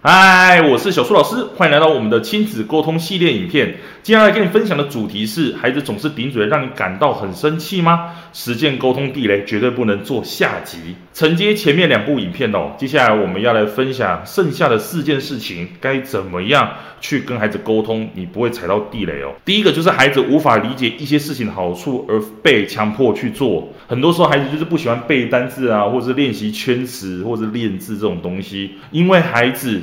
嗨，我是小苏老师，欢迎来到我们的亲子沟通系列影片。接下来跟你分享的主题是：孩子总是顶嘴，让你感到很生气吗？实践沟通地雷，绝对不能做下集。承接前面两部影片哦，接下来我们要来分享剩下的四件事情，该怎么样去跟孩子沟通，你不会踩到地雷哦。第一个就是孩子无法理解一些事情的好处而被强迫去做，很多时候孩子就是不喜欢背单字啊，或者是练习圈词，或者是练字这种东西，因为孩子。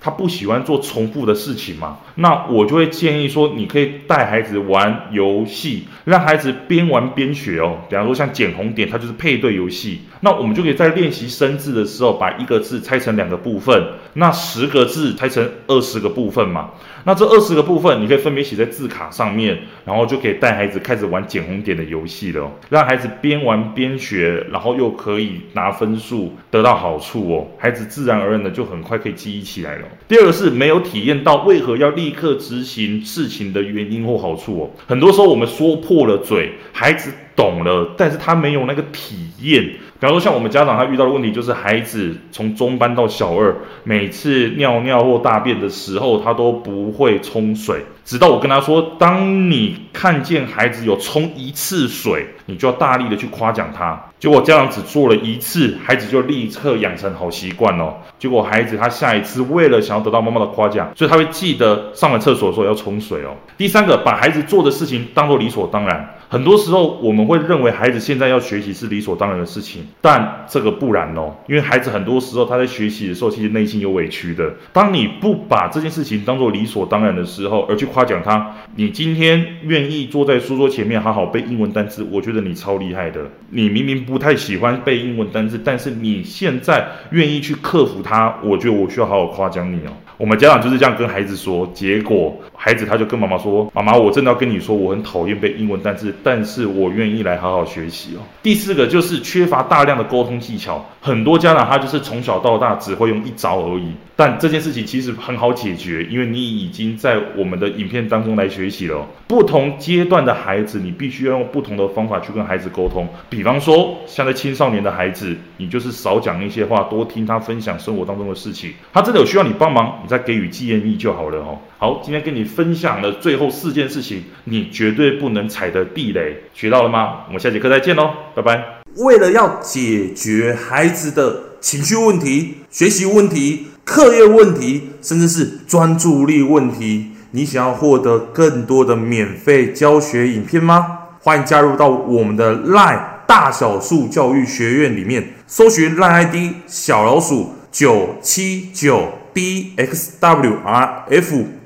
他不喜欢做重复的事情嘛？那我就会建议说，你可以带孩子玩游戏，让孩子边玩边学哦。比方说像捡红点，它就是配对游戏。那我们就可以在练习生字的时候，把一个字拆成两个部分，那十个字拆成二十个部分嘛。那这二十个部分，你可以分别写在字卡上面，然后就可以带孩子开始玩捡红点的游戏了哦。让孩子边玩边学，然后又可以拿分数，得到好处哦。孩子自然而然的就很快可以记忆起来了。第二个是没有体验到为何要立刻执行事情的原因或好处哦。很多时候我们说破了嘴，孩子懂了，但是他没有那个体验。比方说像我们家长他遇到的问题就是孩子从中班到小二，每次尿尿或大便的时候，他都不会冲水。直到我跟他说，当你看见孩子有冲一次水，你就要大力的去夸奖他。结果家长只做了一次，孩子就立刻养成好习惯哦。结果孩子他下一次为了想要得到妈妈的夸奖，所以他会记得上完厕所的时候要冲水哦。第三个，把孩子做的事情当做理所当然。很多时候我们会认为孩子现在要学习是理所当然的事情，但这个不然哦。因为孩子很多时候他在学习的时候，其实内心有委屈的。当你不把这件事情当做理所当然的时候，而去夸奖他，你今天愿意坐在书桌前面好好背英文单词，我觉得你超厉害的。你明明不太喜欢背英文单词，但是你现在愿意去克服它，我觉得我需要好好夸奖你哦。我们家长就是这样跟孩子说，结果孩子他就跟妈妈说：“妈妈，我真的要跟你说，我很讨厌背英文单词，但是我愿意来好好学习哦。”第四个就是缺乏大量的沟通技巧，很多家长他就是从小到大只会用一招而已，但这件事情其实很好解决，因为你已经在我们的影片当中来学习了。不同阶段的孩子，你必须要用不同的方法去跟孩子沟通，比方说，像在青少年的孩子，你就是少讲一些话，多听他分享生活当中的事情。他真的有需要你帮忙，你再给予建议就好了哦。好，今天跟你分享的最后四件事情，你绝对不能踩的地雷，学到了吗？我们下节课再见喽，拜拜。为了要解决孩子的情绪问题、学习问题、课业问题，甚至是专注力问题，你想要获得更多的免费教学影片吗？欢迎加入到我们的 LINE 大小树教育学院里面，搜寻 LINE ID 小老鼠九七九 dxwrf，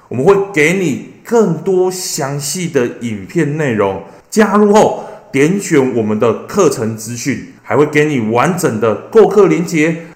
我们会给你更多详细的影片内容。加入后，点选我们的课程资讯，还会给你完整的购课链接，